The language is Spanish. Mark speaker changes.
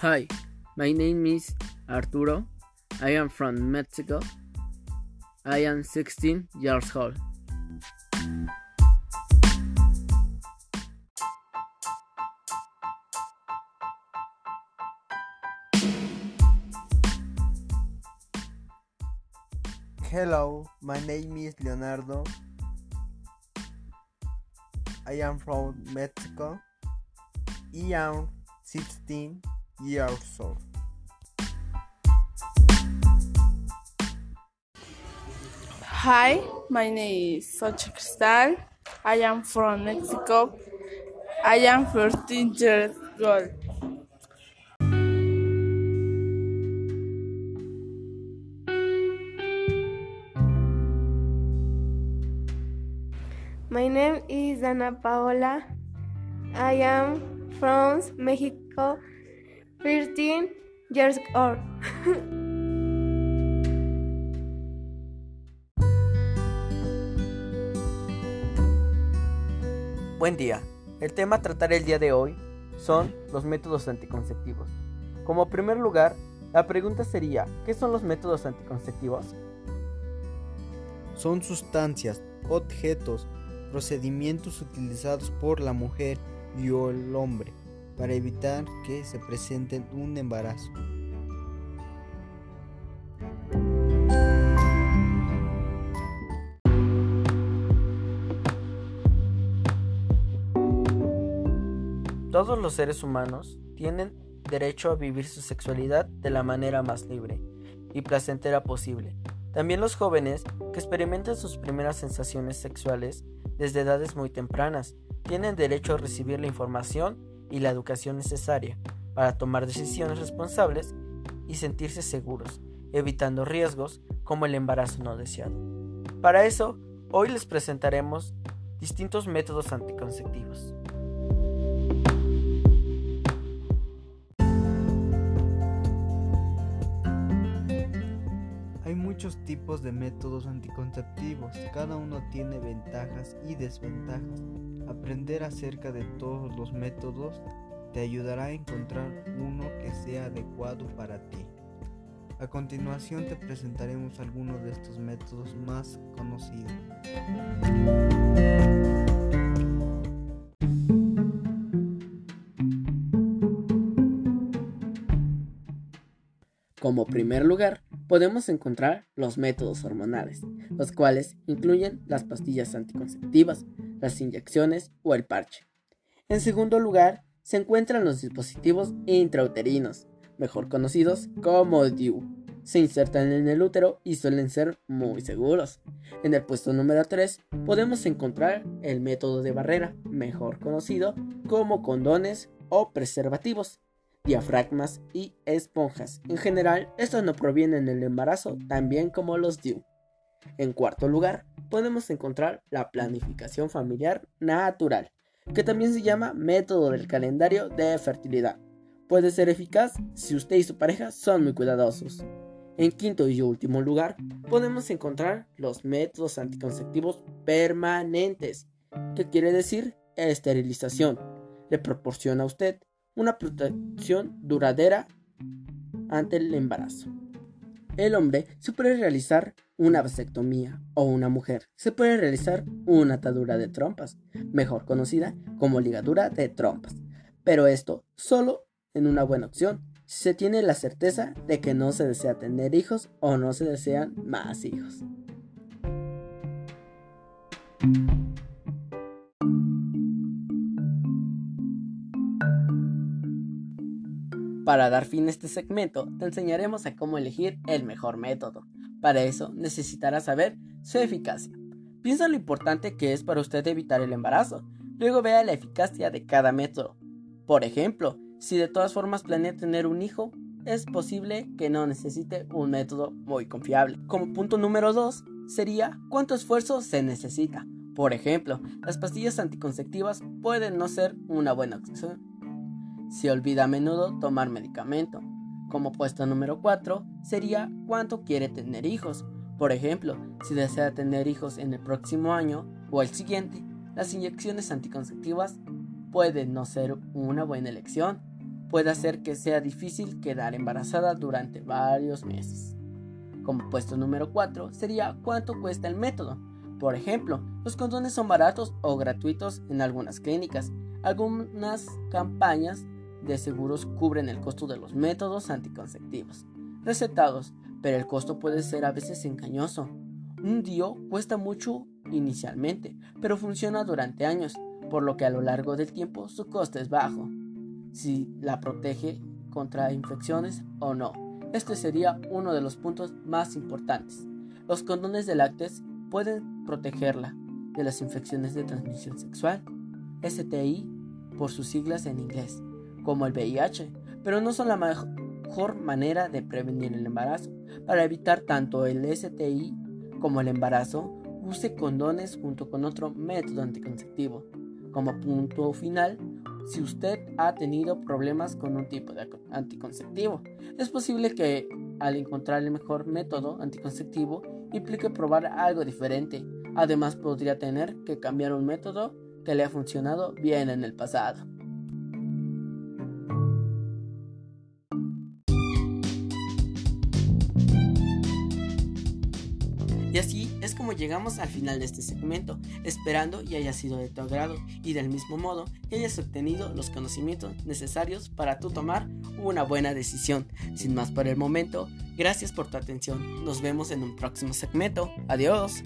Speaker 1: Hi, my name is Arturo. I am from Mexico. I am 16 years old.
Speaker 2: Hello, my name is Leonardo. I am from Mexico. I am 16 years old.
Speaker 3: Hi, my name is Xochitl Cristal. I am from Mexico. I am 13 years old.
Speaker 4: My name is Ana Paola. I am from Mexico, 13 years old.
Speaker 5: Buen día. El tema a tratar el día de hoy son los métodos anticonceptivos. Como primer lugar, la pregunta sería, ¿qué son los métodos anticonceptivos?
Speaker 2: Son sustancias, objetos, procedimientos utilizados por la mujer y el hombre para evitar que se presente un embarazo.
Speaker 5: Todos los seres humanos tienen derecho a vivir su sexualidad de la manera más libre y placentera posible. También los jóvenes que experimentan sus primeras sensaciones sexuales desde edades muy tempranas tienen derecho a recibir la información y la educación necesaria para tomar decisiones responsables y sentirse seguros, evitando riesgos como el embarazo no deseado. Para eso, hoy les presentaremos distintos métodos anticonceptivos.
Speaker 2: Muchos tipos de métodos anticonceptivos, cada uno tiene ventajas y desventajas. Aprender acerca de todos los métodos te ayudará a encontrar uno que sea adecuado para ti. A continuación te presentaremos algunos de estos métodos más conocidos.
Speaker 1: Como primer lugar, podemos encontrar los métodos hormonales, los cuales incluyen las pastillas anticonceptivas, las inyecciones o el parche. En segundo lugar, se encuentran los dispositivos intrauterinos, mejor conocidos como DIU. Se insertan en el útero y suelen ser muy seguros. En el puesto número 3 podemos encontrar el método de barrera, mejor conocido como condones o preservativos, diafragmas y esponjas. En general, estos no provienen del embarazo, tan bien como los DIU. En cuarto lugar, podemos encontrar la planificación familiar natural, que también se llama método del calendario de fertilidad. Puede ser eficaz si usted y su pareja son muy cuidadosos. En quinto y último lugar, podemos encontrar los métodos anticonceptivos permanentes, que quiere decir esterilización. Le proporciona a usted una protección duradera ante el embarazo. El hombre se puede realizar una vasectomía o una mujer se puede realizar una atadura de trompas, mejor conocida como ligadura de trompas. Pero esto solo en una buena opción si se tiene la certeza de que no se desea tener hijos o no se desean más hijos. Para dar fin a este segmento, te enseñaremos a cómo elegir el mejor método. Para eso necesitarás saber su eficacia. Piensa en lo importante que es para usted evitar el embarazo. Luego vea la eficacia de cada método. Por ejemplo, si de todas formas planea tener un hijo, es posible que no necesite un método muy confiable. Como punto número 2 sería cuánto esfuerzo se necesita. Por ejemplo, las pastillas anticonceptivas pueden no ser una buena opción si olvida a menudo tomar medicamento. Como puesto número 4 sería cuánto quiere tener hijos. Por ejemplo, si desea tener hijos en el próximo año o el siguiente, las inyecciones anticonceptivas pueden no ser una buena elección. puede hacer que sea difícil quedar embarazada durante varios meses. Como puesto número 4 sería cuánto cuesta el método. Por ejemplo, los condones son baratos o gratuitos en algunas clínicas. Algunas campañas de seguros cubren el costo de los métodos anticonceptivos recetados, pero el costo puede ser a veces engañoso. Un DIO cuesta mucho inicialmente, pero funciona durante años, por lo que a lo largo del tiempo su costo es bajo. Si la protege contra infecciones o no. Este sería uno de los puntos más importantes. Los condones de lácteos pueden protegerla de las infecciones de transmisión sexual, STI por sus siglas en inglés, como el VIH, pero no son la mejor manera de prevenir el embarazo. Para evitar tanto el STI como el embarazo, use condones junto con otro método anticonceptivo. Como punto final, si usted ha tenido problemas con un tipo de anticonceptivo, es posible que al encontrar el mejor método anticonceptivo implique probar algo diferente. Además podría tener que cambiar un método que le ha funcionado bien en el pasado. Y así es como llegamos al final de este segmento, esperando y haya sido de tu agrado y del mismo modo que hayas obtenido los conocimientos necesarios para tú tomar una buena decisión. Sin más por el momento, gracias por tu atención. Nos vemos en un próximo segmento. Adiós.